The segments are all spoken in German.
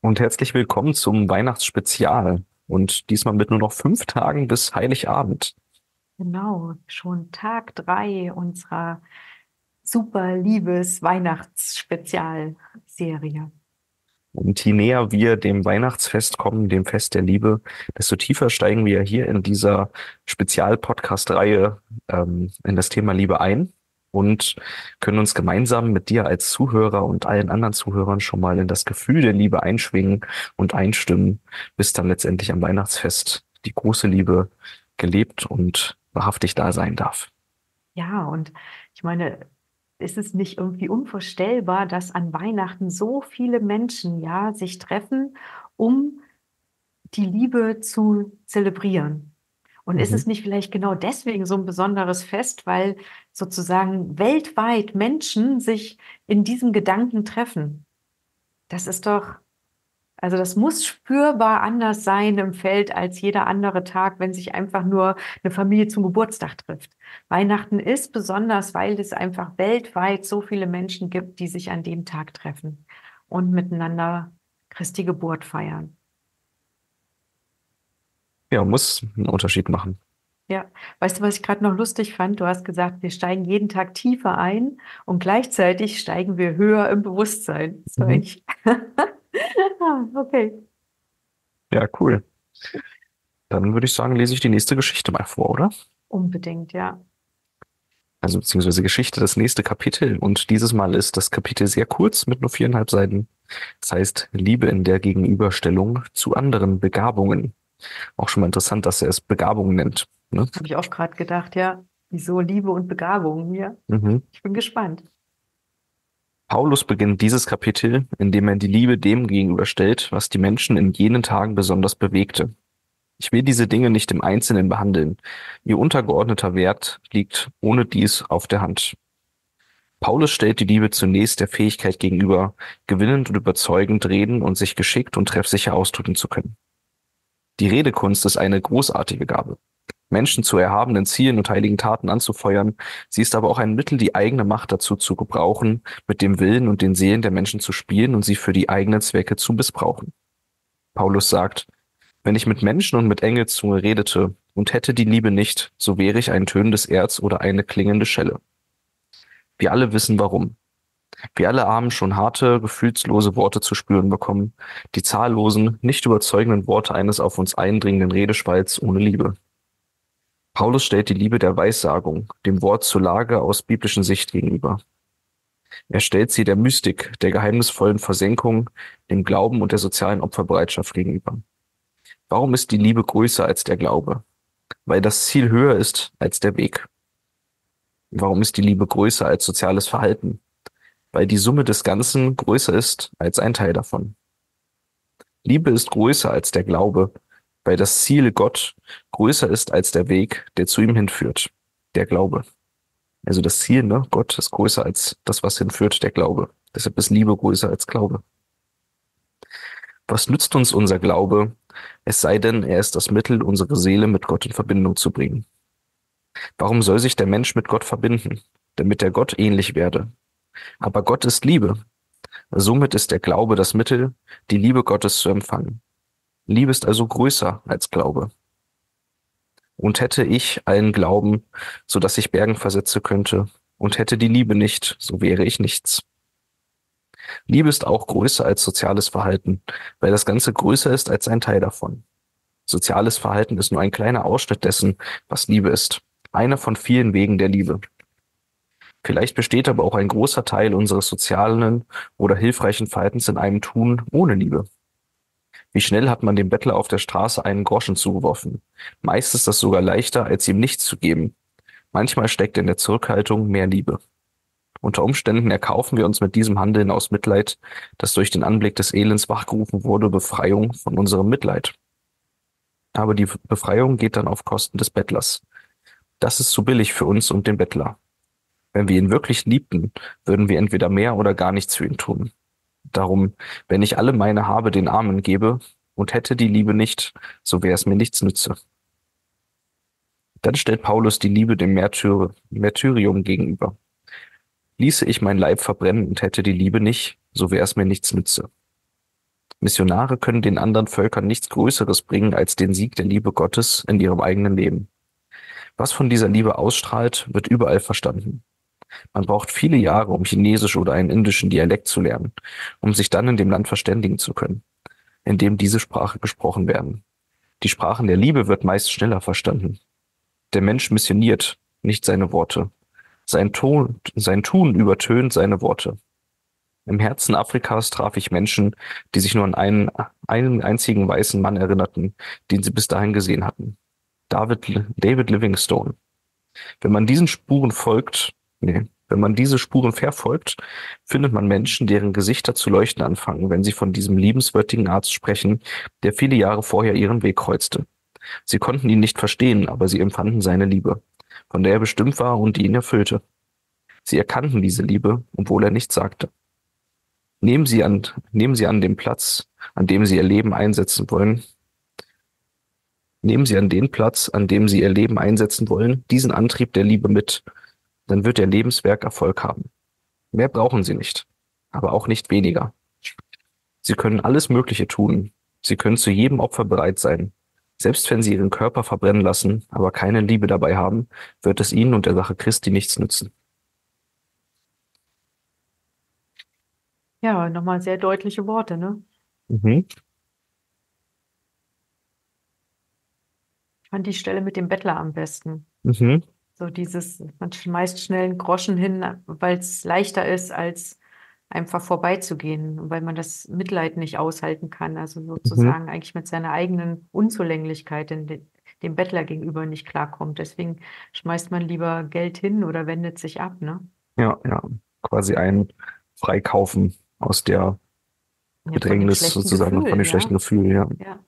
und herzlich willkommen zum Weihnachtsspezial. Und diesmal mit nur noch fünf Tagen bis Heiligabend. Genau, schon Tag drei unserer super liebes Weihnachtsspezialserie. Und je näher wir dem Weihnachtsfest kommen, dem Fest der Liebe, desto tiefer steigen wir hier in dieser Spezial-Podcast-Reihe ähm, in das Thema Liebe ein und können uns gemeinsam mit dir als Zuhörer und allen anderen Zuhörern schon mal in das Gefühl der Liebe einschwingen und einstimmen, bis dann letztendlich am Weihnachtsfest die große Liebe gelebt und wahrhaftig da sein darf. Ja, und ich meine, ist es nicht irgendwie unvorstellbar, dass an Weihnachten so viele Menschen ja sich treffen, um die Liebe zu zelebrieren? Und mhm. ist es nicht vielleicht genau deswegen so ein besonderes Fest, weil sozusagen weltweit Menschen sich in diesem Gedanken treffen? Das ist doch, also das muss spürbar anders sein im Feld als jeder andere Tag, wenn sich einfach nur eine Familie zum Geburtstag trifft. Weihnachten ist besonders, weil es einfach weltweit so viele Menschen gibt, die sich an dem Tag treffen und miteinander Christi Geburt feiern. Ja, muss einen Unterschied machen. Ja, weißt du, was ich gerade noch lustig fand? Du hast gesagt, wir steigen jeden Tag tiefer ein und gleichzeitig steigen wir höher im Bewusstsein. So mhm. ich. okay. Ja, cool. Dann würde ich sagen, lese ich die nächste Geschichte mal vor, oder? Unbedingt, ja. Also beziehungsweise Geschichte, das nächste Kapitel. Und dieses Mal ist das Kapitel sehr kurz mit nur viereinhalb Seiten. Das heißt Liebe in der Gegenüberstellung zu anderen Begabungen. Auch schon mal interessant, dass er es Begabung nennt. Ne? Habe ich auch gerade gedacht, ja. Wieso Liebe und Begabung hier? Mhm. Ich bin gespannt. Paulus beginnt dieses Kapitel, indem er die Liebe dem gegenüberstellt, was die Menschen in jenen Tagen besonders bewegte. Ich will diese Dinge nicht im Einzelnen behandeln. Ihr untergeordneter Wert liegt ohne dies auf der Hand. Paulus stellt die Liebe zunächst der Fähigkeit gegenüber, gewinnend und überzeugend reden und sich geschickt und treffsicher ausdrücken zu können. Die Redekunst ist eine großartige Gabe. Menschen zu erhabenen Zielen und heiligen Taten anzufeuern. Sie ist aber auch ein Mittel, die eigene Macht dazu zu gebrauchen, mit dem Willen und den Seelen der Menschen zu spielen und sie für die eigenen Zwecke zu missbrauchen. Paulus sagt, wenn ich mit Menschen und mit Engelszunge redete und hätte die Liebe nicht, so wäre ich ein tönendes Erz oder eine klingende Schelle. Wir alle wissen warum. Wir alle haben schon harte, gefühlslose Worte zu spüren bekommen, die zahllosen, nicht überzeugenden Worte eines auf uns eindringenden Redeschwalls ohne Liebe. Paulus stellt die Liebe der Weissagung, dem Wort zur Lage aus biblischen Sicht gegenüber. Er stellt sie der Mystik, der geheimnisvollen Versenkung, dem Glauben und der sozialen Opferbereitschaft gegenüber. Warum ist die Liebe größer als der Glaube? Weil das Ziel höher ist als der Weg. Warum ist die Liebe größer als soziales Verhalten? Weil die Summe des Ganzen größer ist als ein Teil davon. Liebe ist größer als der Glaube, weil das Ziel Gott größer ist als der Weg, der zu ihm hinführt, der Glaube. Also das Ziel, ne, Gott ist größer als das, was hinführt, der Glaube. Deshalb ist Liebe größer als Glaube. Was nützt uns unser Glaube, es sei denn, er ist das Mittel, unsere Seele mit Gott in Verbindung zu bringen? Warum soll sich der Mensch mit Gott verbinden? Damit er Gott ähnlich werde, aber Gott ist Liebe. Somit ist der Glaube das Mittel, die Liebe Gottes zu empfangen. Liebe ist also größer als Glaube. Und hätte ich allen Glauben, so dass ich Bergen versetze könnte, und hätte die Liebe nicht, so wäre ich nichts. Liebe ist auch größer als soziales Verhalten, weil das Ganze größer ist als ein Teil davon. Soziales Verhalten ist nur ein kleiner Ausschnitt dessen, was Liebe ist. Einer von vielen Wegen der Liebe. Vielleicht besteht aber auch ein großer Teil unseres sozialen oder hilfreichen Verhaltens in einem Tun ohne Liebe. Wie schnell hat man dem Bettler auf der Straße einen Groschen zugeworfen? Meist ist das sogar leichter, als ihm nichts zu geben. Manchmal steckt in der Zurückhaltung mehr Liebe. Unter Umständen erkaufen wir uns mit diesem Handeln aus Mitleid, das durch den Anblick des Elends wachgerufen wurde, Befreiung von unserem Mitleid. Aber die Befreiung geht dann auf Kosten des Bettlers. Das ist zu billig für uns und den Bettler. Wenn wir ihn wirklich liebten, würden wir entweder mehr oder gar nichts für ihn tun. Darum, wenn ich alle meine Habe den Armen gebe und hätte die Liebe nicht, so wäre es mir nichts nütze. Dann stellt Paulus die Liebe dem Märtyr Märtyrium gegenüber. Ließe ich mein Leib verbrennen und hätte die Liebe nicht, so wäre es mir nichts nütze. Missionare können den anderen Völkern nichts Größeres bringen als den Sieg der Liebe Gottes in ihrem eigenen Leben. Was von dieser Liebe ausstrahlt, wird überall verstanden. Man braucht viele Jahre, um Chinesisch oder einen indischen Dialekt zu lernen, um sich dann in dem Land verständigen zu können, in dem diese Sprache gesprochen werden. Die Sprachen der Liebe wird meist schneller verstanden. Der Mensch missioniert, nicht seine Worte. Sein, Ton, sein Tun übertönt seine Worte. Im Herzen Afrikas traf ich Menschen, die sich nur an einen, einen einzigen weißen Mann erinnerten, den sie bis dahin gesehen hatten. David, David Livingstone. Wenn man diesen Spuren folgt, nee, wenn man diese Spuren verfolgt, findet man Menschen, deren Gesichter zu leuchten anfangen, wenn sie von diesem liebenswürdigen Arzt sprechen, der viele Jahre vorher ihren Weg kreuzte. Sie konnten ihn nicht verstehen, aber sie empfanden seine Liebe, von der er bestimmt war und die ihn erfüllte. Sie erkannten diese Liebe, obwohl er nichts sagte. Nehmen Sie an, nehmen Sie an dem Platz, an dem Sie Ihr Leben einsetzen wollen, nehmen Sie an den Platz, an dem Sie Ihr Leben einsetzen wollen, diesen Antrieb der Liebe mit, dann wird Ihr Lebenswerk Erfolg haben. Mehr brauchen Sie nicht, aber auch nicht weniger. Sie können alles Mögliche tun. Sie können zu jedem Opfer bereit sein. Selbst wenn Sie Ihren Körper verbrennen lassen, aber keine Liebe dabei haben, wird es Ihnen und der Sache Christi nichts nützen. Ja, nochmal sehr deutliche Worte, ne? Mhm. Ich fand die Stelle mit dem Bettler am besten. Mhm. So dieses, man schmeißt schnell einen Groschen hin, weil es leichter ist, als einfach vorbeizugehen, weil man das Mitleid nicht aushalten kann. Also sozusagen Mhm. eigentlich mit seiner eigenen Unzulänglichkeit in de, dem Bettler gegenüber nicht klarkommt. Deswegen schmeißt man lieber Geld hin oder wendet sich ab, ne? Ja, ja. Quasi ein Freikaufen aus der Ja, Bedrängnis sozusagen und von Gefühl, dem ja. schlechten Gefühl, ja. Ja.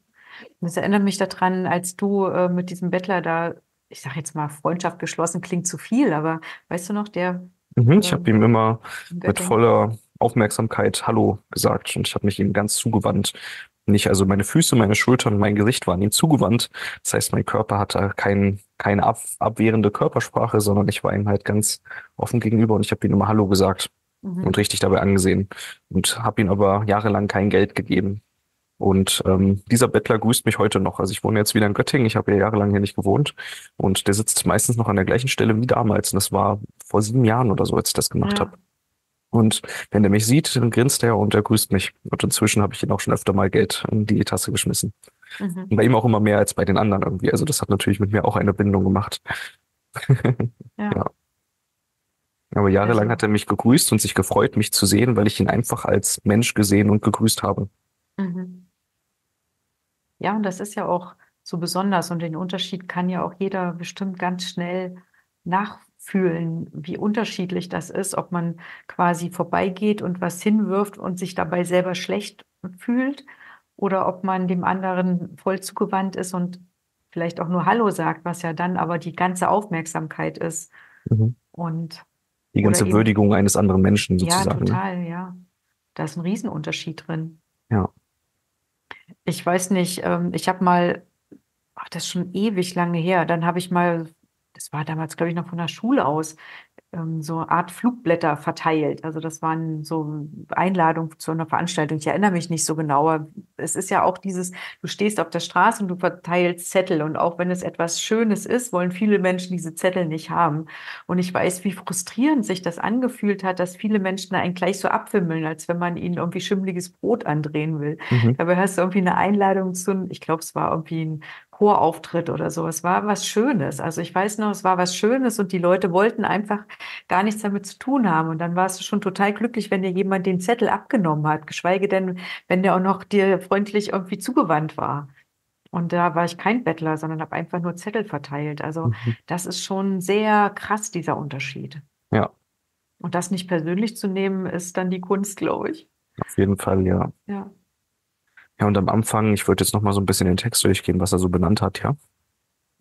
Das erinnert mich daran, als du äh, mit diesem Bettler da, ich sag jetzt mal, Freundschaft geschlossen, klingt zu viel, aber weißt du noch, der Mhm. Ich habe ähm, ihm immer mit voller Aufmerksamkeit Hallo gesagt und ich habe mich ihm ganz zugewandt. Nicht, also meine Füße, meine Schultern, mein Gesicht waren ihm zugewandt. Das heißt, mein Körper hatte kein, keine ab, abwehrende Körpersprache, sondern ich war ihm halt ganz offen gegenüber und ich habe ihm immer Hallo gesagt Mhm. und richtig dabei angesehen und habe ihm aber jahrelang kein Geld gegeben. Und ähm, dieser Bettler grüßt mich heute noch. Also ich wohne jetzt wieder in Göttingen, ich habe ja jahrelang hier nicht gewohnt und der sitzt meistens noch an der gleichen Stelle wie damals. Und das war vor sieben Jahren oder so, als ich das gemacht Ja. habe. Und wenn der mich sieht, dann grinst er und er grüßt mich. Und inzwischen habe ich ihm auch schon öfter mal Geld in die Tasse geschmissen. Mhm. Und bei ihm auch immer mehr als bei den anderen irgendwie. Also das hat natürlich mit mir auch eine Bindung gemacht. Ja. Ja. Aber jahrelang Also- hat er mich gegrüßt und sich gefreut, mich zu sehen, weil ich ihn einfach als Mensch gesehen und gegrüßt habe. Ja, und das ist ja auch so besonders und den Unterschied kann ja auch jeder bestimmt ganz schnell nachfühlen, wie unterschiedlich das ist, ob man quasi vorbeigeht und was hinwirft und sich dabei selber schlecht fühlt oder ob man dem anderen voll zugewandt ist und vielleicht auch nur Hallo sagt, was ja dann aber die ganze Aufmerksamkeit ist. Mhm. Und Die ganze eben- Würdigung eines anderen Menschen ja, sozusagen. ne? total, ja. Da ist ein Riesenunterschied drin. Ich weiß nicht, ähm, ich habe mal, ach, das ist schon ewig lange her, dann habe ich mal, das war damals, glaube ich, noch von der Schule aus, ähm, so eine Art Flugblätter verteilt. Also das waren so Einladungen zu einer Veranstaltung. Ich erinnere mich nicht so genau, aber es ist ja auch dieses, du stehst auf der Straße und du verteilst Zettel und auch wenn es etwas Schönes ist, wollen viele Menschen diese Zettel nicht haben. Und ich weiß, wie frustrierend sich das angefühlt hat, dass viele Menschen einen gleich so abwimmeln, als wenn man ihnen irgendwie schimmliges Brot andrehen will. Mhm. Dabei hast du irgendwie eine Einladung zu, ich glaube, es war irgendwie ein Chorauftritt oder so. Es war was Schönes. Also ich weiß noch, es war was Schönes und die Leute wollten einfach gar nichts damit zu tun haben. Und dann warst du schon total glücklich, wenn dir jemand den Zettel abgenommen hat, geschweige denn, wenn der auch noch dir freundlich irgendwie zugewandt war. Und da war ich kein Bettler, sondern habe einfach nur Zettel verteilt. Also Mhm. das ist schon sehr krass, dieser Unterschied. Ja, Und das nicht persönlich zu nehmen, ist dann die Kunst, glaube ich. auf jeden Fall, ja. Ja. Ja, und am Anfang, ich würde jetzt noch mal so ein bisschen den Text durchgehen, was er so benannt hat, ja.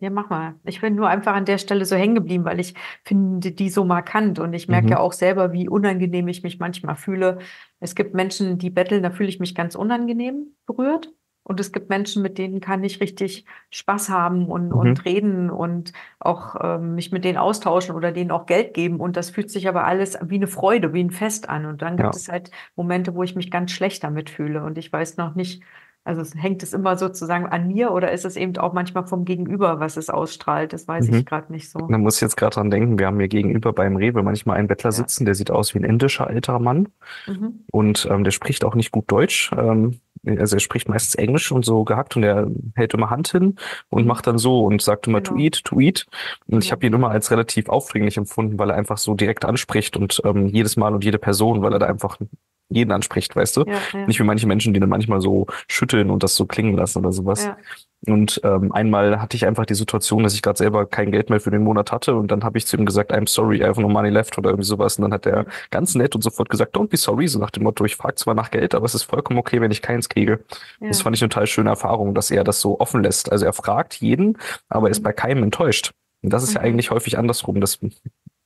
Ja, mach mal. Ich bin nur einfach an der Stelle so hängen geblieben, weil ich finde die so markant und ich merke Mhm. ja auch selber, wie unangenehm ich mich manchmal fühle. Es gibt Menschen, die betteln, da fühle ich mich ganz unangenehm berührt Und es gibt Menschen, mit denen kann ich richtig Spaß haben und, Mhm. und reden und auch ähm, mich mit denen austauschen oder denen auch Geld geben. Und das fühlt sich aber alles wie eine Freude, wie ein Fest an. Und dann gibt Ja. es halt Momente, wo ich mich ganz schlecht damit fühle. Und ich weiß noch nicht, also es hängt es immer sozusagen an mir oder ist es eben auch manchmal vom Gegenüber, was es ausstrahlt? Das weiß Mhm. ich gerade nicht so. Da muss ich jetzt gerade dran denken, wir haben hier gegenüber beim Rewe manchmal einen Bettler Ja. sitzen, der sieht aus wie ein indischer älterer Mann Mhm. und ähm, der spricht auch nicht gut Deutsch. Ähm, also er spricht meistens Englisch und so gehackt und er hält immer Hand hin und Mhm. macht dann so und sagt immer to Genau. eat, to eat. Und ich habe ihn immer als relativ aufdringlich empfunden, weil er einfach so direkt anspricht und ähm, jedes Mal und jede Person, weil er da einfach jeden anspricht, weißt du? Ja, ja, Nicht wie manche Menschen, die dann manchmal so schütteln und das so klingen lassen oder sowas. ja. Und ähm, einmal hatte ich einfach die Situation, dass ich gerade selber kein Geld mehr für den Monat hatte und dann habe ich zu ihm gesagt, I'm sorry, I have no money left oder irgendwie sowas. Und dann hat er ganz nett und sofort gesagt, don't be sorry, so nach dem Motto, ich frage zwar nach Geld, aber es ist vollkommen okay, wenn ich keins kriege. Das Ja. fand ich eine total schöne Erfahrung, dass er das so offen lässt. Also er fragt jeden, aber er ist Mhm. bei keinem enttäuscht. Und das ist ja Mhm. eigentlich häufig andersrum, dass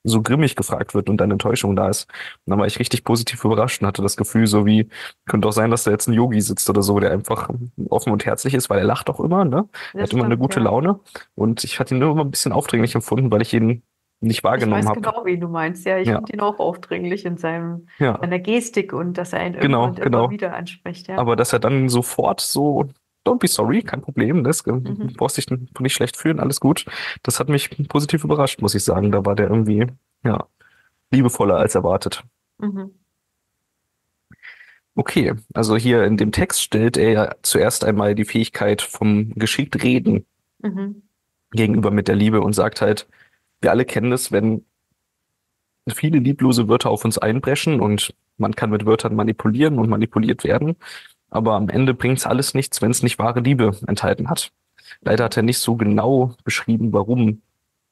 so grimmig gefragt wird und dann Enttäuschung da ist. Und dann war ich richtig positiv überrascht und hatte das Gefühl, so wie, könnte auch sein, dass da jetzt ein Yogi sitzt oder so, der einfach offen und herzlich ist, weil er lacht auch immer, ne? Er hat immer eine gute ja. Laune. Und ich hatte ihn nur immer ein bisschen aufdringlich empfunden, weil ich ihn nicht Ich wahrgenommen weiß habe. genau, wen du meinst. Ja, ich Ja. finde ihn auch aufdringlich in seinem, Ja. seiner Gestik und dass er ihn Genau, genau. immer wieder anspricht. Ja. Aber dass er dann sofort so, don't be sorry, kein Problem, das Mhm. du brauchst dich nicht schlecht fühlen, alles gut. Das hat mich positiv überrascht, muss ich sagen. Da war der irgendwie, ja, liebevoller als erwartet. Mhm. Okay, also hier in dem Text stellt er ja zuerst einmal die Fähigkeit vom geschickt Reden Mhm. gegenüber mit der Liebe und sagt halt, wir alle kennen es, wenn viele lieblose Wörter auf uns einbrechen und man kann mit Wörtern manipulieren und manipuliert werden, aber am Ende bringt's alles nichts, wenn es nicht wahre Liebe enthalten hat. Leider hat er nicht so genau beschrieben, warum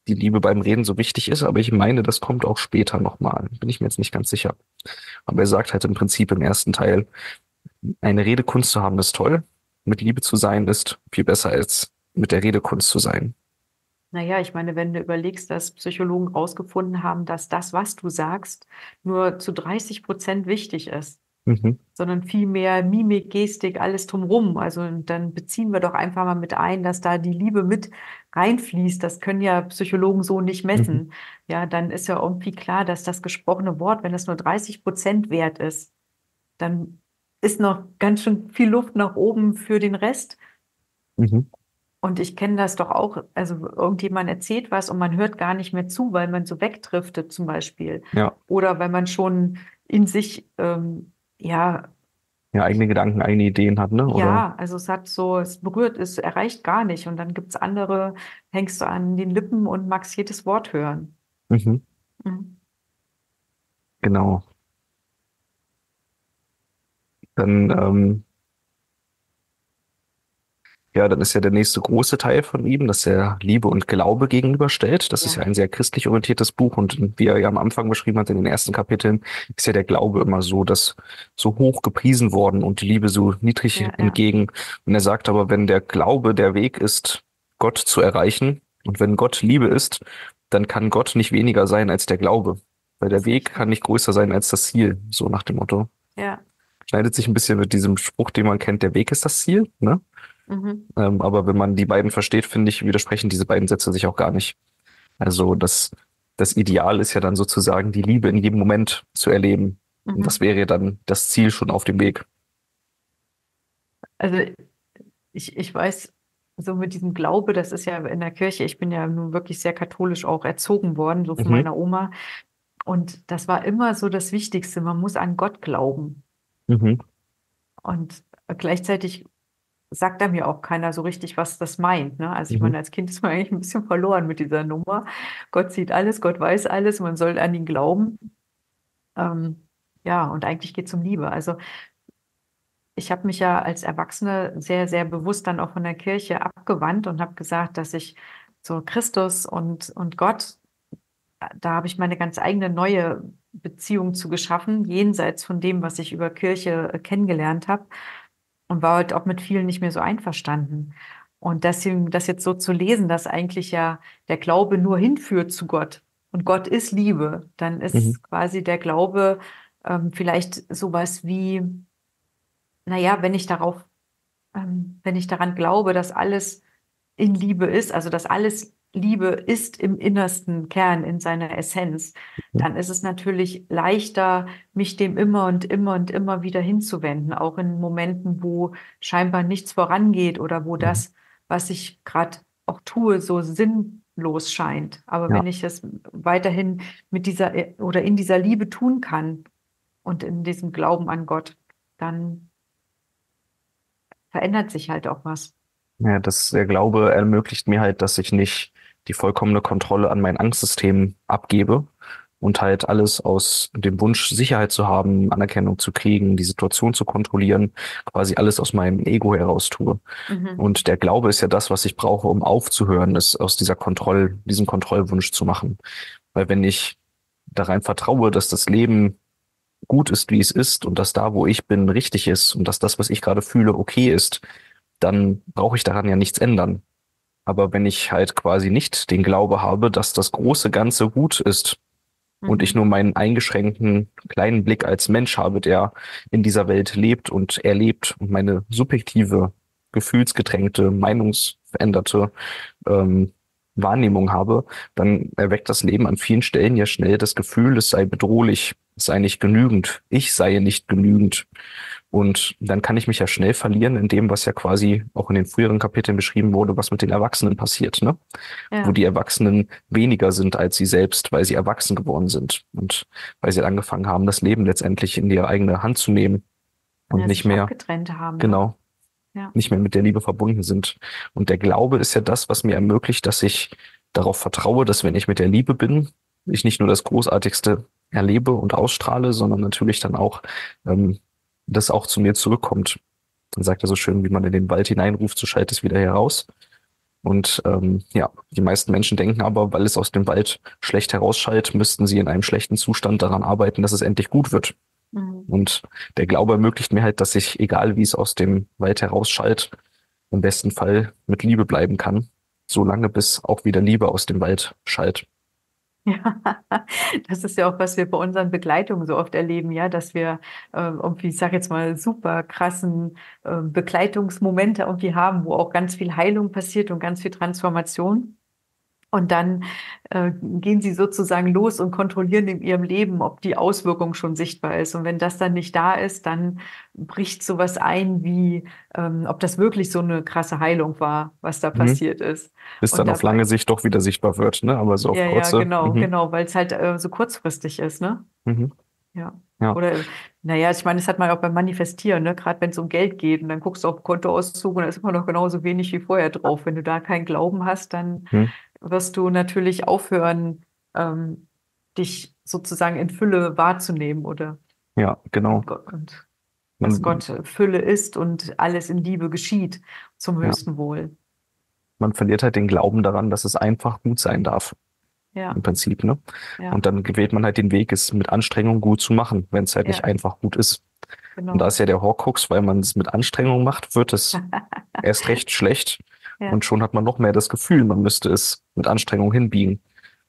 die Liebe beim Reden so wichtig ist, aber ich meine, das kommt auch später nochmal. Bin ich mir jetzt nicht ganz sicher. Aber er sagt halt im Prinzip im ersten Teil, eine Redekunst zu haben ist toll, mit Liebe zu sein ist viel besser als mit der Redekunst zu sein. Naja, ich meine, wenn du überlegst, dass Psychologen herausgefunden haben, dass das, was du sagst, nur zu 30 Prozent wichtig ist, Mhm. sondern vielmehr Mimik, Gestik, alles drumrum. Also dann beziehen wir doch einfach mal mit ein, dass da die Liebe mit reinfließt. Das können ja Psychologen so nicht messen. Ja, dann ist ja irgendwie klar, dass das gesprochene Wort, wenn es nur 30 Prozent wert ist, dann ist noch ganz schön viel Luft nach oben für den Rest. Mhm. Und ich kenne das doch auch, also irgendjemand erzählt was und man hört gar nicht mehr zu, weil man so wegdriftet zum Beispiel. Ja. Oder weil man schon in sich, ähm, ja, Ja, eigene Gedanken, eigene Ideen hat, ne? Oder? ja, also es hat so, es berührt, es erreicht gar nicht. Und dann gibt es andere, hängst du an den Lippen und magst jedes Wort hören. Mhm. Mhm. Genau. Dann, ähm, ja, dann ist ja der nächste große Teil von ihm, dass er Liebe und Glaube gegenüberstellt. Das ist Ja. ja ein sehr christlich orientiertes Buch und wie er ja am Anfang beschrieben hat in den ersten Kapiteln, ist ja der Glaube immer so, dass so hoch gepriesen worden und die Liebe so niedrig Ja, ja. entgegen. Und er sagt aber, wenn der Glaube der Weg ist, Gott zu erreichen und wenn Gott Liebe ist, dann kann Gott nicht weniger sein als der Glaube. Weil der Weg kann nicht größer sein als das Ziel, so nach dem Motto. Ja. Schneidet sich ein bisschen mit diesem Spruch, den man kennt, der Weg ist das Ziel, ne? Mhm. Ähm, aber wenn man die beiden versteht, finde ich, widersprechen diese beiden Sätze sich auch gar nicht. Also das, das Ideal ist ja dann sozusagen die Liebe in jedem Moment zu erleben. Und Mhm. das wäre dann das Ziel schon auf dem Weg. Also ich, ich weiß, so mit diesem Glaube, das ist ja in der Kirche, ich bin ja nun wirklich sehr katholisch auch erzogen worden, so von Mhm. meiner Oma. Und das war immer so das Wichtigste, man muss an Gott glauben. Mhm. Und gleichzeitig sagt da mir auch keiner so richtig, was das meint. Ne? Also ich Mhm. meine, als Kind ist man eigentlich ein bisschen verloren mit dieser Nummer. Gott sieht alles, Gott weiß alles, man soll an ihn glauben. Ähm, ja, und eigentlich geht es um Liebe. Also ich habe mich ja als Erwachsene sehr, sehr bewusst dann auch von der Kirche abgewandt und habe gesagt, dass ich so Christus und, und Gott, da habe ich meine ganz eigene neue Beziehung zu geschaffen, jenseits von dem, was ich über Kirche äh, kennengelernt habe und war halt auch mit vielen nicht mehr so einverstanden. Und deswegen das jetzt so zu lesen, dass eigentlich ja der Glaube nur hinführt zu Gott und Gott ist Liebe, dann ist Mhm. quasi der Glaube ähm, vielleicht sowas wie, naja, wenn ich darauf ähm, wenn ich daran glaube, dass alles in Liebe ist, also dass alles Liebe ist im innersten Kern, in seiner Essenz, dann ist es natürlich leichter, mich dem immer und immer und immer wieder hinzuwenden, auch in Momenten, wo scheinbar nichts vorangeht oder wo das, was ich gerade auch tue, so sinnlos scheint. Aber Ja. wenn ich es weiterhin mit dieser äh, oder in dieser Liebe tun kann und in diesem Glauben an Gott, dann verändert sich halt auch was. Ja, das, der Glaube ermöglicht mir halt, dass ich nicht die vollkommene Kontrolle an mein Angstsystem abgebe und halt alles aus dem Wunsch, Sicherheit zu haben, Anerkennung zu kriegen, die Situation zu kontrollieren, quasi alles aus meinem Ego heraus tue. Mhm. Und der Glaube ist ja das, was ich brauche, um aufzuhören, es aus dieser Kontroll, diesem Kontrollwunsch zu machen. Weil wenn ich da rein vertraue, dass das Leben gut ist, wie es ist und dass da, wo ich bin, richtig ist und dass das, was ich gerade fühle, okay ist, dann brauche ich daran ja nichts ändern. Aber wenn ich halt quasi nicht den Glaube habe, dass das große Ganze gut ist und Mhm. ich nur meinen eingeschränkten kleinen Blick als Mensch habe, der in dieser Welt lebt und erlebt und meine subjektive, gefühlsgetränkte, meinungsveränderte ähm, Wahrnehmung habe, dann erweckt das Leben an vielen Stellen ja schnell das Gefühl, es sei bedrohlich, es sei nicht genügend, ich sei nicht genügend. Und dann kann ich mich ja schnell verlieren in dem, was ja quasi auch in den früheren Kapiteln beschrieben wurde, was mit den Erwachsenen passiert, ne? Ja. Wo die Erwachsenen weniger sind als sie selbst, weil sie erwachsen geworden sind und weil sie angefangen haben, das Leben letztendlich in ihre eigene Hand zu nehmen und Ja, nicht mehr, abgetrennt haben. ne? genau, Ja. nicht mehr mit der Liebe verbunden sind. Und der Glaube ist ja das, was mir ermöglicht, dass ich darauf vertraue, dass wenn ich mit der Liebe bin, ich nicht nur das Großartigste erlebe und ausstrahle, sondern natürlich dann auch ähm, das auch zu mir zurückkommt. Dann sagt er so schön, wie man in den Wald hineinruft, so schallt es wieder heraus. Und ähm, ja, die meisten Menschen denken aber, weil es aus dem Wald schlecht herausschallt, müssten sie in einem schlechten Zustand daran arbeiten, dass es endlich gut wird. Mhm. Und der Glaube ermöglicht mir halt, dass ich, egal wie es aus dem Wald herausschallt, im besten Fall mit Liebe bleiben kann, solange bis auch wieder Liebe aus dem Wald schallt. Ja, das ist ja auch, was wir bei unseren Begleitungen so oft erleben, ja, dass wir äh, irgendwie, ich sage jetzt mal, super krassen äh, Begleitungsmomente irgendwie haben, wo auch ganz viel Heilung passiert und ganz viel Transformation. Und dann äh, gehen sie sozusagen los und kontrollieren in ihrem Leben, ob die Auswirkung schon sichtbar ist. Und wenn das dann nicht da ist, dann bricht sowas ein, wie ähm, ob das wirklich so eine krasse Heilung war, was da Mhm. passiert ist. Bis Und dann auf lange Sicht doch wieder sichtbar wird, ne? Aber so auf Ja, kurze. ja, genau, mhm, genau, weil es halt äh, so kurzfristig ist, ne? Mhm. Ja. Ja. Oder, naja, ich meine, das hat man auch beim Manifestieren, ne? Gerade wenn es um Geld geht und dann guckst du auf Kontoauszug und da ist immer noch genauso wenig wie vorher drauf. Wenn du da keinen Glauben hast, dann Hm. Wirst du natürlich aufhören, ähm, dich sozusagen in Fülle wahrzunehmen oder Ja, genau. Und Man- dass Gott Fülle ist und alles in Liebe geschieht zum Ja. höchsten Wohl. Man verliert halt den Glauben daran, dass es einfach gut sein darf, Ja, im Prinzip, ne? ja, Und dann wählt man halt den Weg, es mit Anstrengung gut zu machen, wenn es halt nicht Ja. einfach gut ist. genau. Und da ist ja der Horcrux, weil man es mit Anstrengung macht, wird es erst recht schlecht. Ja. Und schon hat man noch mehr das Gefühl, man müsste es mit Anstrengung hinbiegen.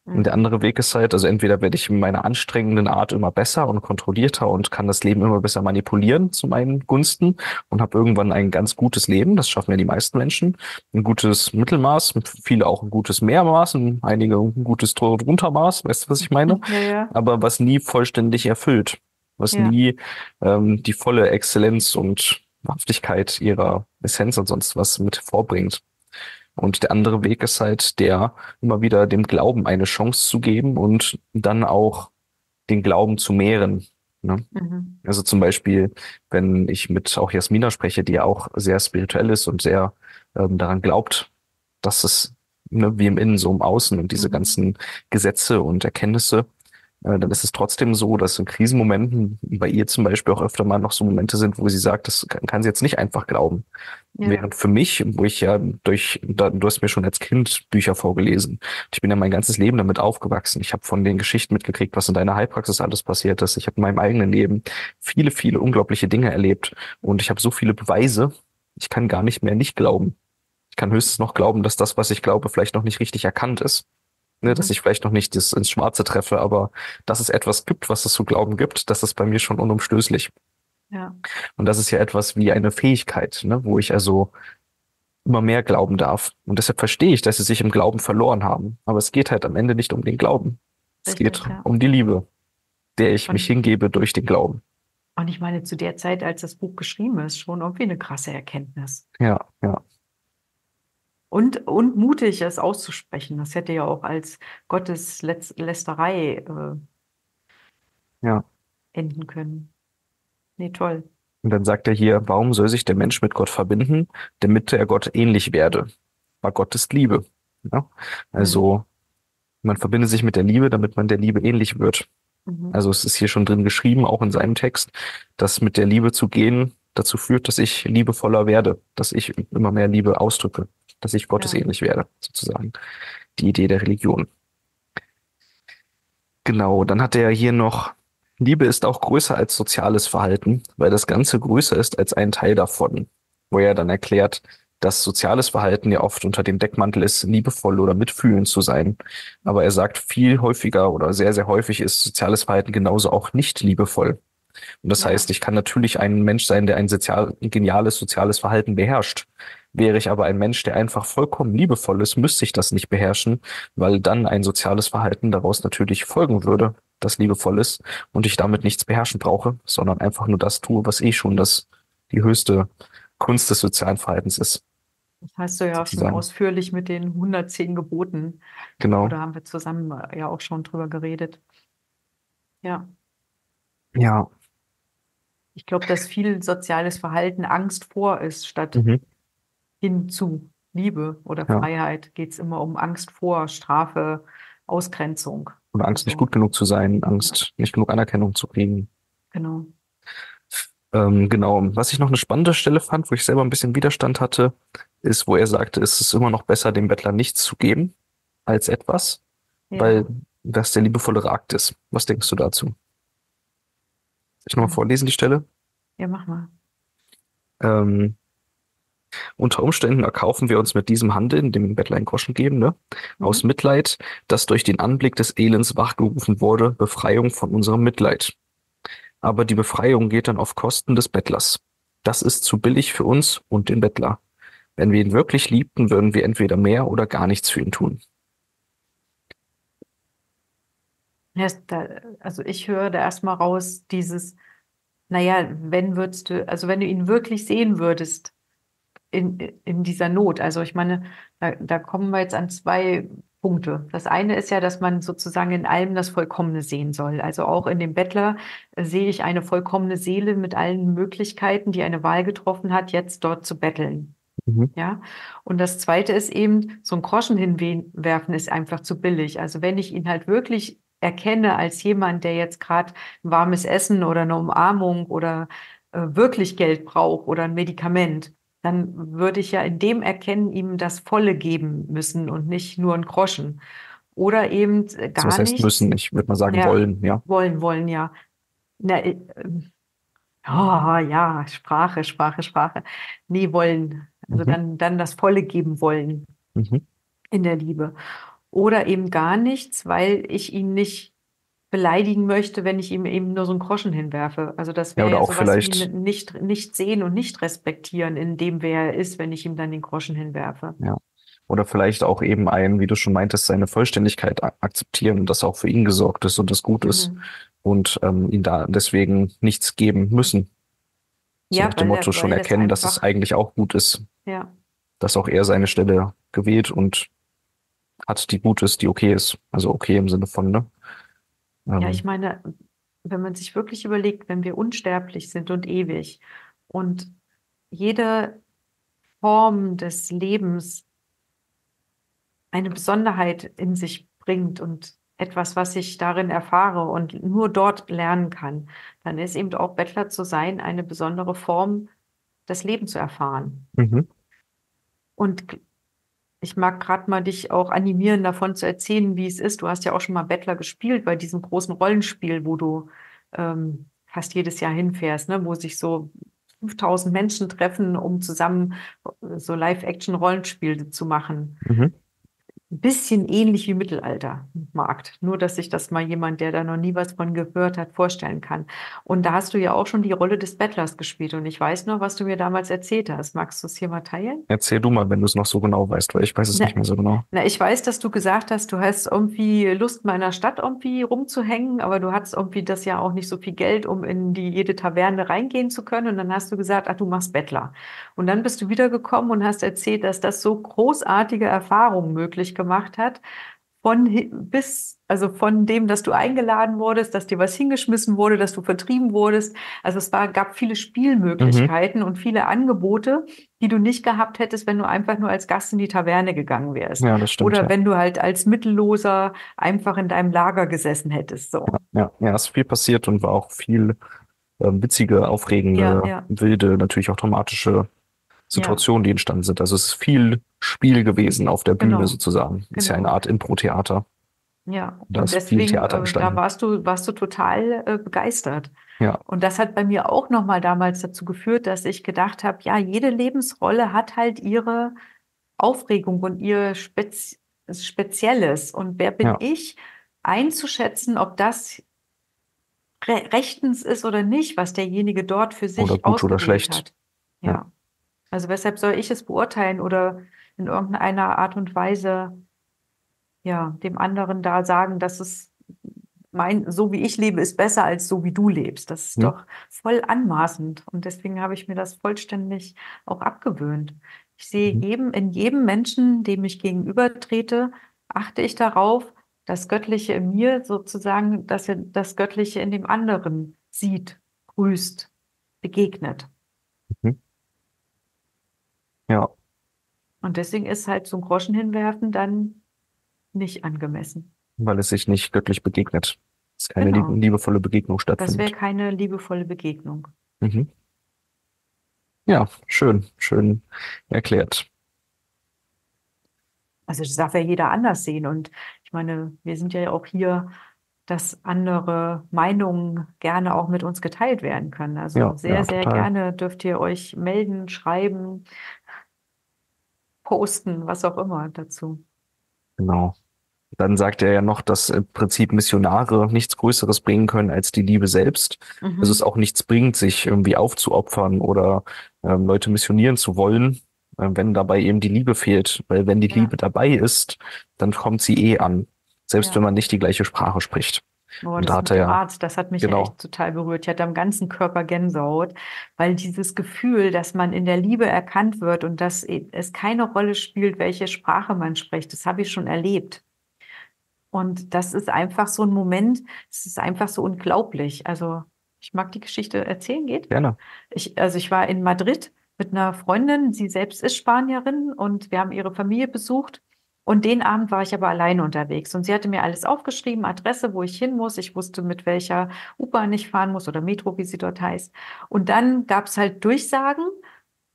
Und der andere Weg ist halt, also entweder werde ich in meiner anstrengenden Art immer besser und kontrollierter und kann das Leben immer besser manipulieren zu meinen Gunsten und habe irgendwann ein ganz gutes Leben. Das schaffen ja die meisten Menschen. Ein gutes Mittelmaß, viele auch ein gutes Mehrmaß, und einige ein gutes drunter Maß. Weißt du, was ich meine? Ja, ja, aber was nie vollständig erfüllt, was nie ähm, die volle Exzellenz und Wahrhaftigkeit ihrer Essenz und sonst was mit vorbringt. Und der andere Weg ist halt der, immer wieder dem Glauben eine Chance zu geben und dann auch den Glauben zu mehren. Ne? mhm. Also zum Beispiel, wenn ich mit auch Jasmina spreche, die ja auch sehr spirituell ist und sehr ähm, daran glaubt, dass es ne, wie im Innen so im Außen und diese Mhm. ganzen Gesetze und Erkenntnisse, äh, dann ist es trotzdem so, dass in Krisenmomenten bei ihr zum Beispiel auch öfter mal noch so Momente sind, wo sie sagt, das kann, kann sie jetzt nicht einfach glauben. Ja. Während für mich, wo ich ja durch, da, du hast mir schon als Kind Bücher vorgelesen. Ich bin ja mein ganzes Leben damit aufgewachsen. Ich habe von den Geschichten mitgekriegt, was in deiner Heilpraxis alles passiert ist. Ich habe in meinem eigenen Leben viele, viele unglaubliche Dinge erlebt. Und ich habe so viele Beweise, ich kann gar nicht mehr nicht glauben. Ich kann höchstens noch glauben, dass das, was ich glaube, vielleicht noch nicht richtig erkannt ist. Ne, dass Mhm. ich vielleicht noch nicht das ins Schwarze treffe, aber dass es etwas gibt, was es zu glauben gibt, das ist bei mir schon unumstößlich. Ja. Und das ist ja etwas wie eine Fähigkeit, ne, wo ich also immer mehr glauben darf. Und deshalb verstehe ich, dass sie sich im Glauben verloren haben. Aber es geht halt am Ende nicht um den Glauben. Es Richtig, geht ja. um die Liebe, der ich Und- mich hingebe durch den Glauben. Und ich meine, zu der Zeit, als das Buch geschrieben ist, schon irgendwie eine krasse Erkenntnis. Ja, ja, Und, und mutig, es auszusprechen. Das hätte ja auch als Gotteslästerei äh, ja. enden können. Nee, toll. Und dann sagt er hier, warum soll sich der Mensch mit Gott verbinden, damit er Gott ähnlich werde? Weil Gott ist Liebe. Ja? Also man verbindet sich mit der Liebe, damit man der Liebe ähnlich wird. Mhm. Also es ist hier schon drin geschrieben, auch in seinem Text, dass mit der Liebe zu gehen dazu führt, dass ich liebevoller werde, dass ich immer mehr Liebe ausdrücke, dass ich Gottes Ja. werde, sozusagen. Die Idee der Religion. Genau, dann hat er hier noch, Liebe ist auch größer als soziales Verhalten, weil das Ganze größer ist als ein Teil davon, wo er dann erklärt, dass soziales Verhalten ja oft unter dem Deckmantel ist, liebevoll oder mitfühlend zu sein. Aber er sagt, viel häufiger oder sehr, sehr häufig ist soziales Verhalten genauso auch nicht liebevoll. Und das Ja. heißt, ich kann natürlich ein Mensch sein, der ein sozial, geniales soziales Verhalten beherrscht. Wäre ich aber ein Mensch, der einfach vollkommen liebevoll ist, müsste ich das nicht beherrschen, weil dann ein soziales Verhalten daraus natürlich folgen würde, das liebevoll ist und ich damit nichts beherrschen brauche, sondern einfach nur das tue, was eh schon das, die höchste Kunst des sozialen Verhaltens ist. Das hast du ja auch schon ausführlich mit den 110 Geboten. Genau. Oder haben wir zusammen ja auch schon drüber geredet. Ja, Ja. Ich glaube, dass viel soziales Verhalten Angst vor ist, statt Mhm. hin zu Liebe oder Ja. Freiheit geht es immer um Angst vor, Strafe, Ausgrenzung. Oder Angst, nicht gut genug zu sein, Angst, nicht genug Anerkennung zu kriegen. Genau. Ähm, genau. Was ich noch eine spannende Stelle fand, wo ich selber ein bisschen Widerstand hatte, ist, wo er sagte, es ist immer noch besser, dem Bettler nichts zu geben als etwas, Ja. weil das der liebevollere Akt ist. Was denkst du dazu? Ich nochmal vorlesen, die Stelle? ja, mach mal. Ähm, unter Umständen erkaufen wir uns mit diesem Handeln, dem Bettler einen Groschen geben, ne, Mhm. aus Mitleid, das durch den Anblick des Elends wachgerufen wurde, Befreiung von unserem Mitleid. Aber die Befreiung geht dann auf Kosten des Bettlers. Das ist zu billig für uns und den Bettler. Wenn wir ihn wirklich liebten, würden wir entweder mehr oder gar nichts für ihn tun. Ja, es da, also ich höre da erstmal raus, dieses, naja, wenn würdest du, also wenn du ihn wirklich sehen würdest in, in dieser Not, also ich meine, da, da kommen wir jetzt an zwei Punkte. Das eine ist ja, dass man sozusagen in allem das Vollkommene sehen soll. Also auch in dem Bettler äh, sehe ich eine vollkommene Seele mit allen Möglichkeiten, die eine Wahl getroffen hat, jetzt dort zu betteln. Mhm. Ja, und das zweite ist eben, so ein Groschen hinwerfen ist einfach zu billig. Also wenn ich ihn halt wirklich erkenne als jemand, der jetzt gerade ein warmes Essen oder eine Umarmung oder äh, wirklich Geld braucht oder ein Medikament, dann würde ich ja in dem Erkennen ihm das Volle geben müssen und nicht nur ein Groschen. Oder eben äh, Also gar was heißt nichts. müssen? Ich würde mal sagen Ja. wollen, ja. Wollen, wollen, ja. Na, äh, oh, ja, Sprache, Sprache, Sprache. Nee, wollen. Also Mhm. dann, dann das Volle geben wollen Mhm. in der Liebe. Oder eben gar nichts, weil ich ihn nicht beleidigen möchte, wenn ich ihm eben nur so einen Groschen hinwerfe. Also das Ja, wäre ja auch sowas wie nicht, nicht sehen und nicht respektieren in dem, wer er ist, wenn ich ihm dann den Groschen hinwerfe. Oder vielleicht auch eben ein, wie du schon meintest, seine Vollständigkeit akzeptieren und dass auch für ihn gesorgt ist und das gut ist Mhm. und ähm, ihn da deswegen nichts geben müssen. So Ja, nach dem Motto schon weil das erkennen, dass es eigentlich auch gut ist, Ja, dass auch er seine Stelle gewählt und hat, die gut ist, die okay ist. Also okay im Sinne von, ne? Ja, Ähm, ich meine, wenn man sich wirklich überlegt, wenn wir unsterblich sind und ewig und jede Form des Lebens eine Besonderheit in sich bringt und etwas, was ich darin erfahre und nur dort lernen kann, dann ist eben auch Bettler zu sein eine besondere Form, das Leben zu erfahren. mhm. Und ich mag gerade mal dich auch animieren, davon zu erzählen, wie es ist. Du hast ja auch schon mal Bettler gespielt bei diesem großen Rollenspiel, wo du ähm, fast jedes Jahr hinfährst, ne? wo sich so 5000 Menschen treffen, um zusammen äh, so Live-Action-Rollenspiele zu machen. Mhm. Ein bisschen ähnlich wie Mittelaltermarkt. Nur, dass sich das mal jemand, der da noch nie was von gehört hat, vorstellen kann. Und da hast du ja auch schon die Rolle des Bettlers gespielt. Und ich weiß noch, was du mir damals erzählt hast. Magst du es hier mal teilen? Erzähl du mal, wenn du es noch so genau weißt, weil ich weiß es Na, nicht mehr so genau. na, ich weiß, dass du gesagt hast, du hast irgendwie Lust, mal in der Stadt irgendwie rumzuhängen, aber du hattest irgendwie das ja auch nicht so viel Geld, um in die jede Taverne reingehen zu können. Und dann hast du gesagt, ach, du machst Bettler. Und dann bist du wiedergekommen und hast erzählt, dass das so großartige Erfahrungen möglich gemacht hat, von bis, also von dem, dass du eingeladen wurdest, dass dir was hingeschmissen wurde, dass du vertrieben wurdest. Also es war, gab viele Spielmöglichkeiten und viele Angebote, die du nicht gehabt hättest, wenn du einfach nur als Gast in die Taverne gegangen wärst. Ja, das stimmt. Oder Ja, wenn du halt als Mittelloser einfach in deinem Lager gesessen hättest. So. ja, ja, ist viel passiert und war auch viel ähm, witzige, aufregende, Ja, ja. wilde, natürlich auch traumatische Situationen, die entstanden sind. Also es ist viel Spiel gewesen auf der Bühne Genau. sozusagen. Ist ja Genau. eine Art Impro-Theater. Ja, Da und deswegen, Theater äh, entstanden. da warst du, warst du total äh, begeistert. Ja, Und das hat bei mir auch nochmal damals dazu geführt, dass ich gedacht habe, ja, jede Lebensrolle hat halt ihre Aufregung und ihr Spez Spezielles. Und wer bin Ja. ich, einzuschätzen, ob das re rechtens ist oder nicht, was derjenige dort für sich Oder gut oder schlecht. hat. Ja. Ja. Also weshalb soll ich es beurteilen oder in irgendeiner Art und Weise ja, dem anderen da sagen, dass es mein, so wie ich lebe, ist besser als so wie du lebst. Das ist Ja. doch voll anmaßend. Und deswegen habe ich mir das vollständig auch abgewöhnt. Ich sehe Mhm. jedem, in jedem Menschen, dem ich gegenübertrete, achte ich darauf, das Göttliche in mir sozusagen, dass er das Göttliche in dem anderen sieht, grüßt, begegnet. ja, Und deswegen ist halt ein Groschen hinwerfen dann nicht angemessen. weil es sich nicht göttlich begegnet. Es keine Genau. lieb- liebevolle Begegnung Das wäre stattfindet. keine liebevolle Begegnung. Mhm. Ja, schön, schön erklärt. Also das darf ja jeder anders sehen. Und ich meine, wir sind ja auch hier, dass andere Meinungen gerne auch mit uns geteilt werden können. Also Ja, sehr, ja, sehr gerne dürft ihr euch melden, schreiben, posten, was auch immer dazu. Genau. Dann sagt er ja noch, dass im Prinzip Missionare nichts Größeres bringen können als die Liebe selbst. Mhm. dass es auch nichts bringt, sich irgendwie aufzuopfern oder ähm, Leute missionieren zu wollen, äh, wenn dabei eben die Liebe fehlt. Weil wenn die Ja. Liebe dabei ist, dann kommt sie eh an, selbst Ja. wenn man nicht die gleiche Sprache spricht. Oh, Und das da mit hat er Arzt, das hat mich genau. echt total berührt. Ich hatte am ganzen Körper Gänsehaut, weil dieses Gefühl, dass man in der Liebe erkannt wird und dass e- es keine Rolle spielt, welche Sprache man spricht, das habe ich schon erlebt. Und das ist einfach so ein Moment, es ist einfach so unglaublich. Also ich mag die Geschichte erzählen, geht? Gerne. Ich, also ich war in Madrid mit einer Freundin, sie selbst ist Spanierin und wir haben ihre Familie besucht. Und den Abend war ich aber alleine unterwegs und sie hatte mir alles aufgeschrieben, Adresse, wo ich hin muss. Ich wusste, mit welcher U-Bahn ich fahren muss oder Metro, wie sie dort heißt. Und dann gab es halt Durchsagen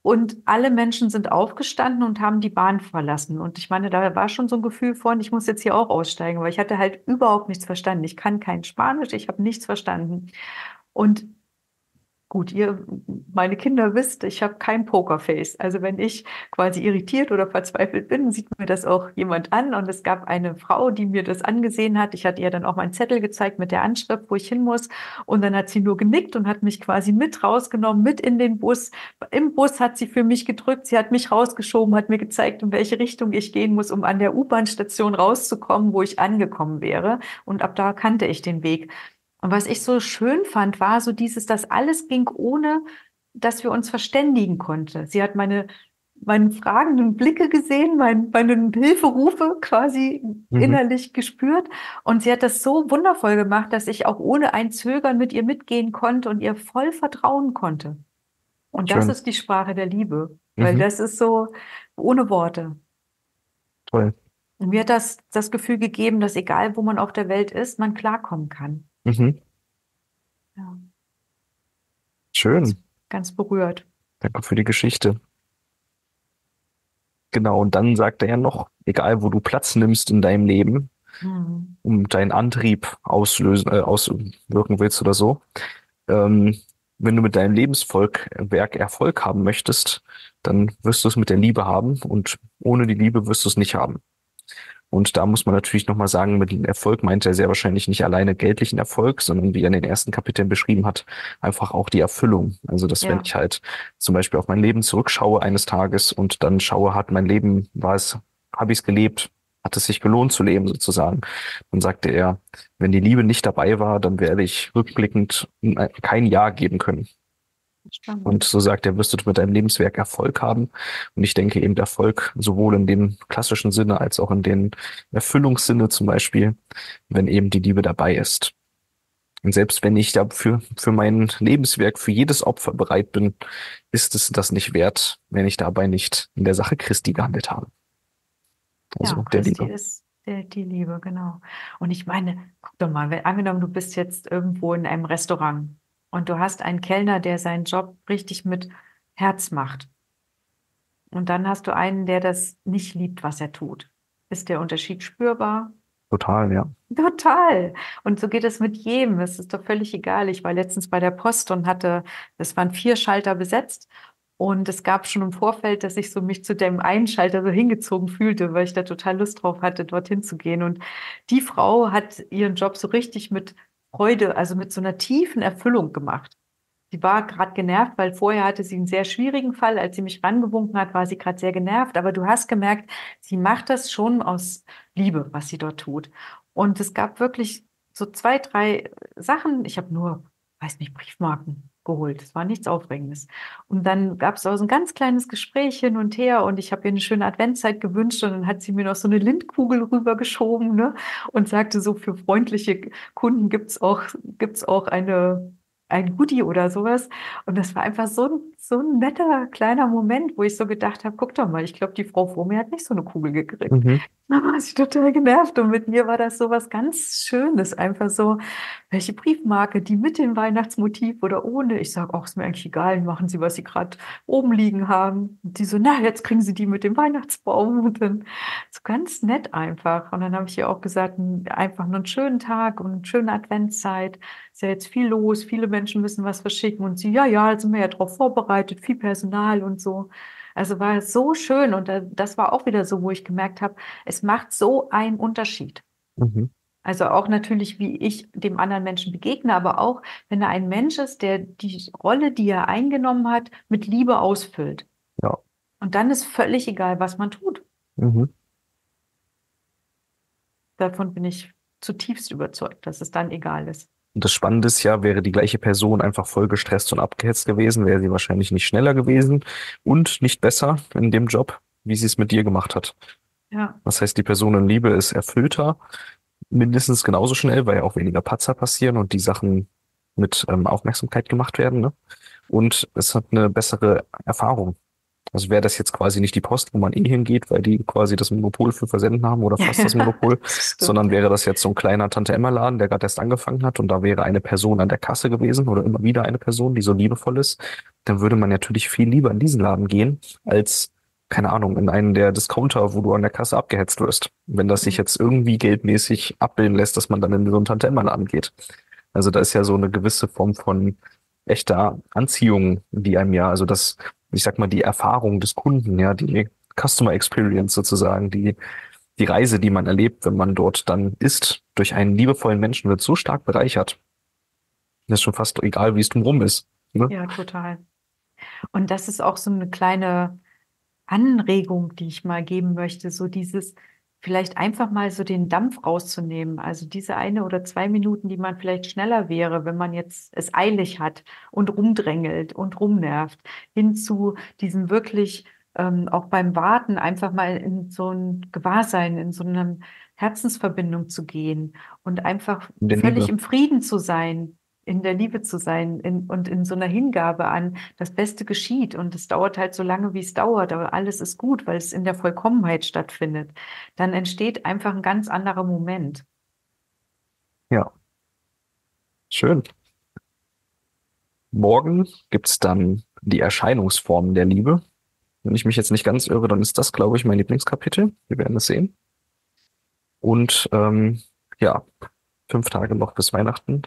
und alle Menschen sind aufgestanden und haben die Bahn verlassen. Und ich meine, da war schon so ein Gefühl von, ich muss jetzt hier auch aussteigen, weil ich hatte halt überhaupt nichts verstanden. Ich kann kein Spanisch, ich habe nichts verstanden. Und gut, ihr, meine Kinder wisst, ich habe kein Pokerface. Also wenn ich quasi irritiert oder verzweifelt bin, sieht mir das auch jemand an. Und es gab eine Frau, die mir das angesehen hat. Ich hatte ihr dann auch meinen Zettel gezeigt mit der Anschrift, wo ich hin muss. Und dann hat sie nur genickt und hat mich quasi mit rausgenommen, mit in den Bus. Im Bus hat sie für mich gedrückt. Sie hat mich rausgeschoben, hat mir gezeigt, in welche Richtung ich gehen muss, um an der U-Bahn-Station rauszukommen, wo ich angekommen wäre. Und ab da kannte ich den Weg. Und was ich so schön fand, war so dieses, dass alles ging, ohne dass wir uns verständigen konnten. Sie hat meine, meine fragenden Blicke gesehen, mein, meine Hilferufe quasi Mhm. innerlich gespürt. Und sie hat das so wundervoll gemacht, dass ich auch ohne ein Zögern mit ihr mitgehen konnte und ihr voll vertrauen konnte. Und das Schön. ist die Sprache der Liebe, weil Mhm. das ist so ohne Worte. Toll. Und mir hat das das Gefühl gegeben, dass egal wo man auf der Welt ist, man klarkommen kann. Mhm. Ja, Schön. ganz berührt. Danke für die Geschichte. Genau, und dann sagt er ja noch, egal wo du Platz nimmst in deinem Leben, Hm. um deinen Antrieb auslösen, äh, auswirken willst oder so, ähm, wenn du mit deinem Lebensvolk Werk Erfolg haben möchtest, dann wirst du es mit der Liebe haben und ohne die Liebe wirst du es nicht haben. Und da muss man natürlich nochmal sagen, mit dem Erfolg meint er sehr wahrscheinlich nicht alleine geldlichen Erfolg, sondern wie er in den ersten Kapiteln beschrieben hat, einfach auch die Erfüllung. Also, dass wenn Ja. ich halt zum Beispiel auf mein Leben zurückschaue eines Tages und dann schaue, hat mein Leben, war es, habe ich es gelebt, hat es sich gelohnt zu leben sozusagen. Dann sagte er, wenn die Liebe nicht dabei war, dann werde ich rückblickend kein Ja geben können. Spannend. Und so sagt er, wirst du mit deinem Lebenswerk Erfolg haben. Und ich denke eben Erfolg sowohl in dem klassischen Sinne als auch in den Erfüllungssinne zum Beispiel, wenn eben die Liebe dabei ist. Und selbst wenn ich dafür für mein Lebenswerk, für jedes Opfer bereit bin, ist es das nicht wert, wenn ich dabei nicht in der Sache Christi gehandelt habe. Also Ja, der Christi Liebe. ist die Liebe, genau. Und ich meine, guck doch mal, wenn, angenommen, du bist jetzt irgendwo in einem Restaurant und du hast einen Kellner, der seinen Job richtig mit Herz macht. Und dann hast du einen, der das nicht liebt, was er tut. Ist der Unterschied spürbar? Total, ja. Total. Und so geht es mit jedem. Es ist doch völlig egal. Ich war letztens bei der Post und hatte, es waren vier Schalter besetzt. Und es gab schon im Vorfeld, dass ich so mich zu dem einen Schalter so hingezogen fühlte, weil ich da total Lust drauf hatte, dorthin zu gehen. Und die Frau hat ihren Job so richtig mit Freude, also mit so einer tiefen Erfüllung gemacht. Sie war gerade genervt, weil vorher hatte sie einen sehr schwierigen Fall. Als sie mich rangewunken hat, war sie gerade sehr genervt. Aber du hast gemerkt, sie macht das schon aus Liebe, was sie dort tut. Und es gab wirklich so zwei, drei Sachen. Ich habe nur, weiß nicht, Briefmarken geholt. Es war nichts Aufregendes. Und dann gab es auch so ein ganz kleines Gespräch hin und her und ich habe ihr eine schöne Adventszeit gewünscht und dann hat sie mir noch so eine Lindkugel rübergeschoben ne? und sagte so, für freundliche Kunden gibt's auch, gibt's auch eine ein Goodie oder sowas. Und das war einfach so ein, so ein netter kleiner Moment, wo ich so gedacht habe, guck doch mal, ich glaube, die Frau vor mir hat nicht so eine Kugel gekriegt. Mhm. Da war sie total genervt und mit mir war das so was ganz Schönes, einfach so, welche Briefmarke, die mit dem Weihnachtsmotiv oder ohne. Ich sage, auch ist mir eigentlich egal, machen Sie, was Sie gerade oben liegen haben. Und die so, na, jetzt kriegen Sie die mit dem Weihnachtsbaum und dann so ganz nett einfach. Und dann habe ich ihr auch gesagt, einfach nur einen schönen Tag und eine schöne Adventszeit. Ist ja jetzt viel los, viele Menschen müssen was verschicken und sie, ja, ja, sind wir ja drauf vorbereitet, viel Personal und so. Also war es so schön und das war auch wieder so, wo ich gemerkt habe, es macht so einen Unterschied. Mhm. Also auch natürlich, wie ich dem anderen Menschen begegne, aber auch, wenn er ein Mensch ist, der die Rolle, die er eingenommen hat, mit Liebe ausfüllt. Ja. Und dann ist völlig egal, was man tut. Mhm. Davon bin ich zutiefst überzeugt, dass es dann egal ist. Und das Spannende ist ja, wäre die gleiche Person einfach voll gestresst und abgehetzt gewesen, wäre sie wahrscheinlich nicht schneller gewesen und nicht besser in dem Job, wie sie es mit dir gemacht hat. Ja, Das heißt, die Person in Liebe ist erfüllter, mindestens genauso schnell, weil ja auch weniger Patzer passieren und die Sachen mit ähm, Aufmerksamkeit gemacht werden. Ne? Und es hat eine bessere Erfahrung. Also wäre das jetzt quasi nicht die Post, wo man eh hingeht, weil die quasi das Monopol für Versenden haben oder fast das Monopol, sondern wäre das jetzt so ein kleiner Tante-Emma-Laden, der gerade erst angefangen hat und da wäre eine Person an der Kasse gewesen oder immer wieder eine Person, die so liebevoll ist, dann würde man natürlich viel lieber in diesen Laden gehen, als, keine Ahnung, in einen der Discounter, wo du an der Kasse abgehetzt wirst. Wenn das sich jetzt irgendwie geldmäßig abbilden lässt, dass man dann in so einen Tante-Emma-Laden geht. Also da ist ja so eine gewisse Form von echter Anziehung, die einem ja, also das, ich sag mal, die Erfahrung des Kunden, ja, die Customer Experience sozusagen, die, die Reise, die man erlebt, wenn man dort dann ist, durch einen liebevollen Menschen wird so stark bereichert. Das ist schon fast egal, wie es drumherum ist. Ne? Ja, total. Und das ist auch so eine kleine Anregung, die ich mal geben möchte, so dieses vielleicht einfach mal so den Dampf rauszunehmen. Also diese eine oder zwei Minuten, die man vielleicht schneller wäre, wenn man jetzt es eilig hat und rumdrängelt und rumnervt, hin zu diesem wirklich ähm, auch beim Warten einfach mal in so ein Gewahrsein, in so eine Herzensverbindung zu gehen und einfach völlig Liebe. im Frieden zu sein, in der Liebe zu sein in, und in so einer Hingabe an, das Beste geschieht und es dauert halt so lange, wie es dauert, aber alles ist gut, weil es in der Vollkommenheit stattfindet. Dann entsteht einfach ein ganz anderer Moment. Ja. Schön. Morgen gibt's dann die Erscheinungsformen der Liebe. Wenn ich mich jetzt nicht ganz irre, dann ist das, glaube ich, mein Lieblingskapitel. Wir werden es sehen. Und ähm, ja, fünf Tage noch bis Weihnachten.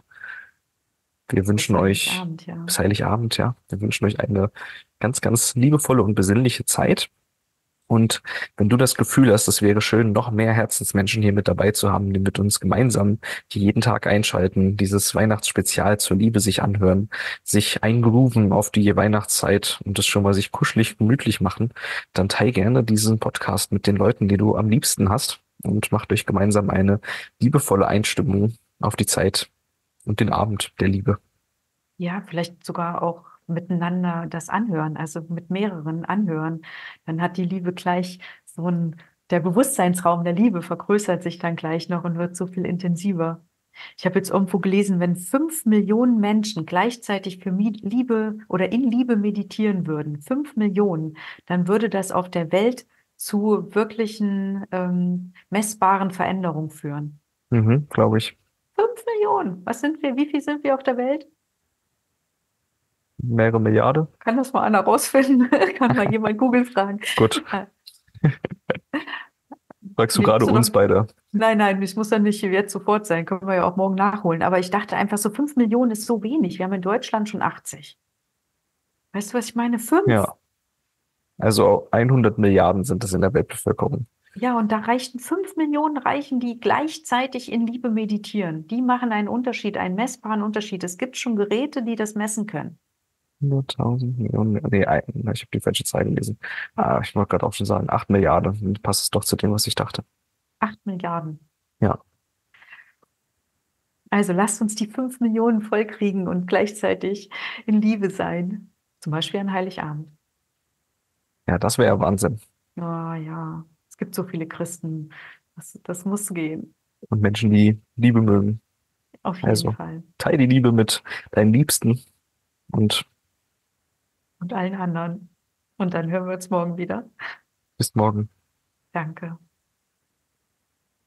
Wir wünschen euch Heiligabend, ja. bis Heiligabend, ja. Wir wünschen euch eine ganz, ganz liebevolle und besinnliche Zeit. Und wenn du das Gefühl hast, es wäre schön, noch mehr Herzensmenschen hier mit dabei zu haben, die mit uns gemeinsam, die jeden Tag einschalten, dieses Weihnachtsspezial zur Liebe sich anhören, sich eingrooven auf die Weihnachtszeit und es schon mal sich kuschelig gemütlich machen, dann teil gerne diesen Podcast mit den Leuten, die du am liebsten hast und macht euch gemeinsam eine liebevolle Einstimmung auf die Zeit und den Abend der Liebe. Ja, vielleicht sogar auch miteinander das anhören, also mit mehreren anhören. Dann hat die Liebe gleich so ein, der Bewusstseinsraum der Liebe vergrößert sich dann gleich noch und wird so viel intensiver. Ich habe jetzt irgendwo gelesen, wenn fünf Millionen Menschen gleichzeitig für Liebe oder in Liebe meditieren würden, fünf Millionen, dann würde das auf der Welt zu wirklichen ähm, messbaren Veränderungen führen. Mhm, glaube ich. Fünf Millionen. Was sind wir? Wie viel sind wir auf der Welt? mehrere Milliarden. Kann das mal einer rausfinden? Kann mal jemand Google fragen. Gut. Fragst du gerade uns beide? Nein, nein, es muss dann nicht jetzt sofort sein. Können wir ja auch morgen nachholen. Aber ich dachte einfach, so fünf Millionen ist so wenig. Wir haben in Deutschland schon 80. Weißt du, was ich meine? Fünf? Ja. Also 100 Milliarden sind es in der Weltbevölkerung. Ja, und da reichen fünf Millionen reichen, die gleichzeitig in Liebe meditieren. Die machen einen Unterschied, einen messbaren Unterschied. Es gibt schon Geräte, die das messen können. 100.000 Millionen, nee, ich habe die falsche Zahl gelesen. Ah, ich wollte gerade auch schon sagen, 8 Milliarden. Dann passt es doch zu dem, was ich dachte. 8 Milliarden. Ja. Also lasst uns die 5 Millionen vollkriegen und gleichzeitig in Liebe sein. Zum Beispiel an Heiligabend. Ja, das wäre Wahnsinn. Oh, ja, gibt so viele Christen. Das, das muss gehen. Und Menschen, die Liebe mögen. Auf jeden also, Fall. Teil die Liebe mit deinen Liebsten und und allen anderen. Und dann hören wir uns morgen wieder. Bis morgen. Danke.